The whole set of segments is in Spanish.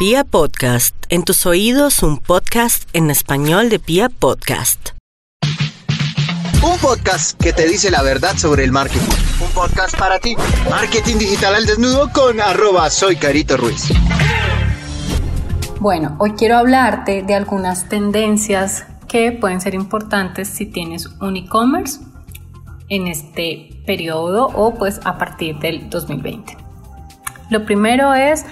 Pia Podcast, en tus oídos un podcast en español de Pia Podcast. Un podcast que te dice la verdad sobre el marketing. Un podcast para ti. Marketing digital al desnudo con arroba soy Carito Ruiz. Bueno, hoy quiero hablarte de algunas tendencias que pueden ser importantes si tienes un e-commerce en este periodo o pues a partir del 2020. Lo primero es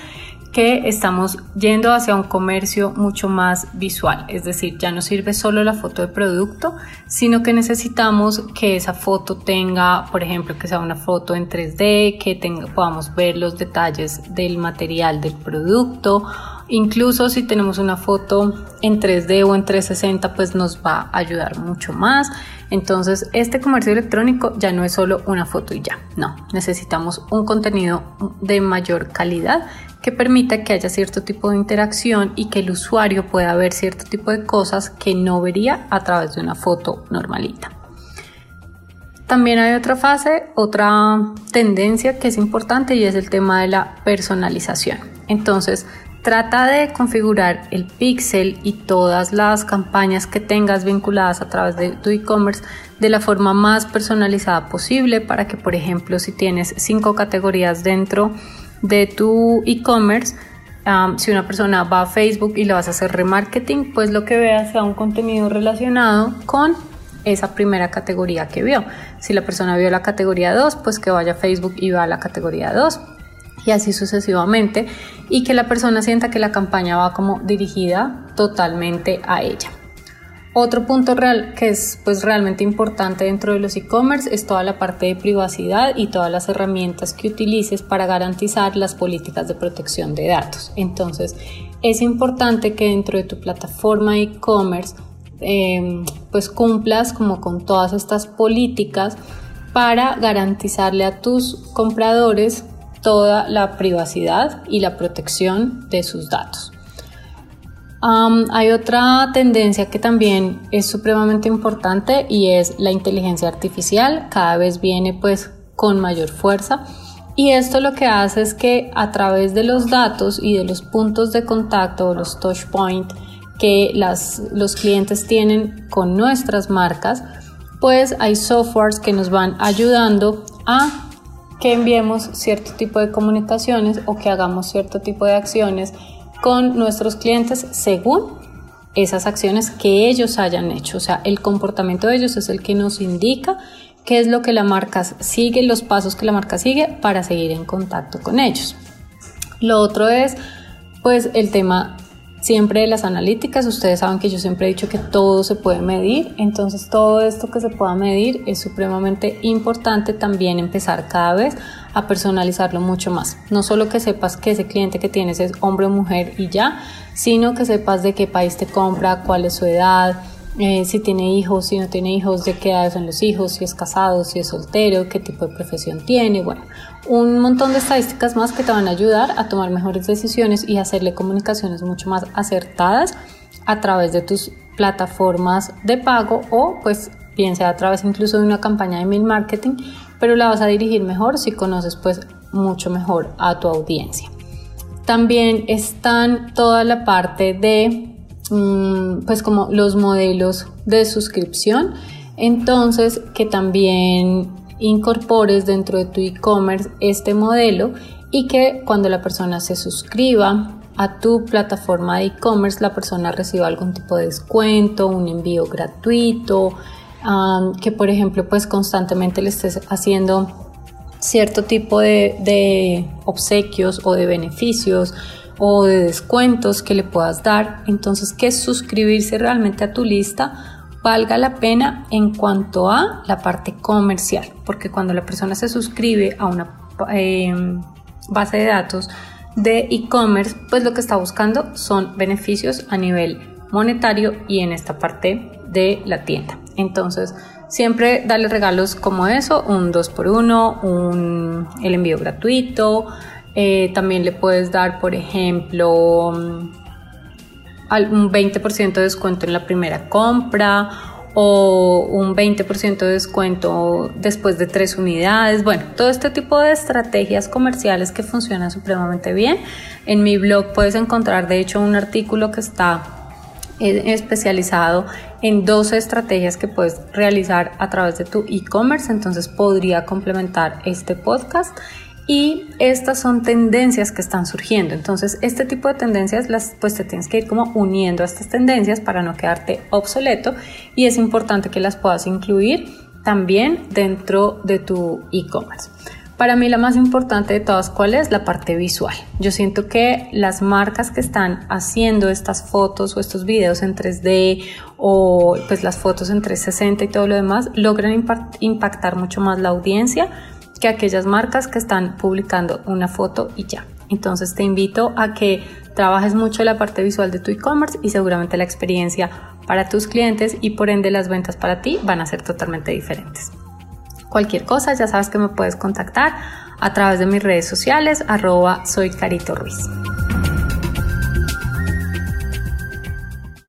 que estamos yendo hacia un comercio mucho más visual, es decir, ya no sirve solo la foto de producto, sino que necesitamos que esa foto tenga, por ejemplo, que sea una foto en 3D, que podamos ver los detalles del material del producto, incluso si tenemos una foto en 3D o en 360, pues nos va a ayudar mucho más. Entonces, este comercio electrónico ya no es solo una foto y ya, no, necesitamos un contenido de mayor calidad que permita que haya cierto tipo de interacción y que el usuario pueda ver cierto tipo de cosas que no vería a través de una foto normalita. También hay otra fase, otra tendencia que es importante y es el tema de la personalización. Entonces, trata de configurar el pixel y todas las campañas que tengas vinculadas a través de tu e-commerce de la forma más personalizada posible para que, por ejemplo, si tienes cinco categorías dentro de tu e-commerce, si una persona va a Facebook y le vas a hacer remarketing, pues lo que vea sea un contenido relacionado con esa primera categoría que vio. Si la persona vio la categoría 2, pues que vaya a Facebook y vea la categoría 2 y así sucesivamente y que la persona sienta que la campaña va como dirigida totalmente a ella. Otro punto real que es pues realmente importante dentro de los e-commerce es toda la parte de privacidad y todas las herramientas que utilices para garantizar las políticas de protección de datos. Entonces es importante que dentro de tu plataforma e-commerce em, pues cumplas como con todas estas políticas para garantizarle a tus compradores toda la privacidad y la protección de sus datos hay otra tendencia que también es supremamente importante y es la inteligencia artificial. Cada vez viene pues con mayor fuerza. Y esto lo que hace es que a través de los datos y de los puntos de contacto o los touch points que las, los clientes tienen con nuestras marcas, pues hay softwares que nos van ayudando a que enviemos cierto tipo de comunicaciones o que hagamos cierto tipo de acciones con nuestros clientes según esas acciones que ellos hayan hecho. O sea, el comportamiento de ellos es el que nos indica qué es lo que la marca sigue, los pasos que la marca sigue para seguir en contacto con ellos. Lo otro es, pues, el tema siempre de las analíticas. Ustedes saben que yo siempre he dicho que todo se puede medir, entonces todo esto que se pueda medir es supremamente importante también empezar cada vez a personalizarlo mucho más. No solo que sepas que ese cliente que tienes es hombre o mujer y ya, sino que sepas de qué país te compra, cuál es su edad, eh, si tiene hijos, si no tiene hijos, de qué edad son los hijos, si es casado, si es soltero, qué tipo de profesión tiene, bueno, un montón de estadísticas más que te van a ayudar a tomar mejores decisiones y hacerle comunicaciones mucho más acertadas a través de tus plataformas de pago o pues bien sea a través incluso de una campaña de email marketing, pero la vas a dirigir mejor si conoces pues mucho mejor a tu audiencia. También están toda la parte de pues como los modelos de suscripción. Entonces, que también incorpores dentro de tu e-commerce este modelo y que cuando la persona se suscriba a tu plataforma de e-commerce, la persona reciba algún tipo de descuento, un envío gratuito, que por ejemplo pues constantemente le estés haciendo cierto tipo de, de obsequios o de beneficios o de descuentos que le puedas dar. Entonces, que suscribirse realmente a tu lista valga la pena en cuanto a la parte comercial, porque cuando la persona se suscribe a una em, base de datos de e-commerce, pues lo que está buscando son beneficios a nivel monetario y en esta parte de la tienda. Entonces, siempre darle regalos como eso, un 2x1, un, el envío gratuito, eh, también le puedes dar, por ejemplo, un 20% de descuento en la primera compra o un 20% de descuento después de tres unidades. Bueno, todo este tipo de estrategias comerciales que funcionan supremamente bien. En mi blog puedes encontrar de hecho un artículo que está eh, especializado en 12 estrategias que puedes realizar a través de tu e-commerce, entonces podría complementar este podcast y estas son tendencias que están surgiendo. Entonces, este tipo de tendencias las pues te tienes que ir como uniendo a estas tendencias para no quedarte obsoleto y es importante que las puedas incluir también dentro de tu e-commerce. Para mí la más importante de todas, ¿cuál es? La parte visual. Yo siento que las marcas que están haciendo estas fotos o estos videos en 3D o pues las fotos en 360 y todo lo demás, logran impactar mucho más la audiencia que aquellas marcas que están publicando una foto y ya. Entonces te invito a que trabajes mucho la parte visual de tu e-commerce y seguramente la experiencia para tus clientes y por ende las ventas para ti van a ser totalmente diferentes. Cualquier cosa ya sabes que me puedes contactar a través de mis redes sociales arroba soy Carito Ruiz.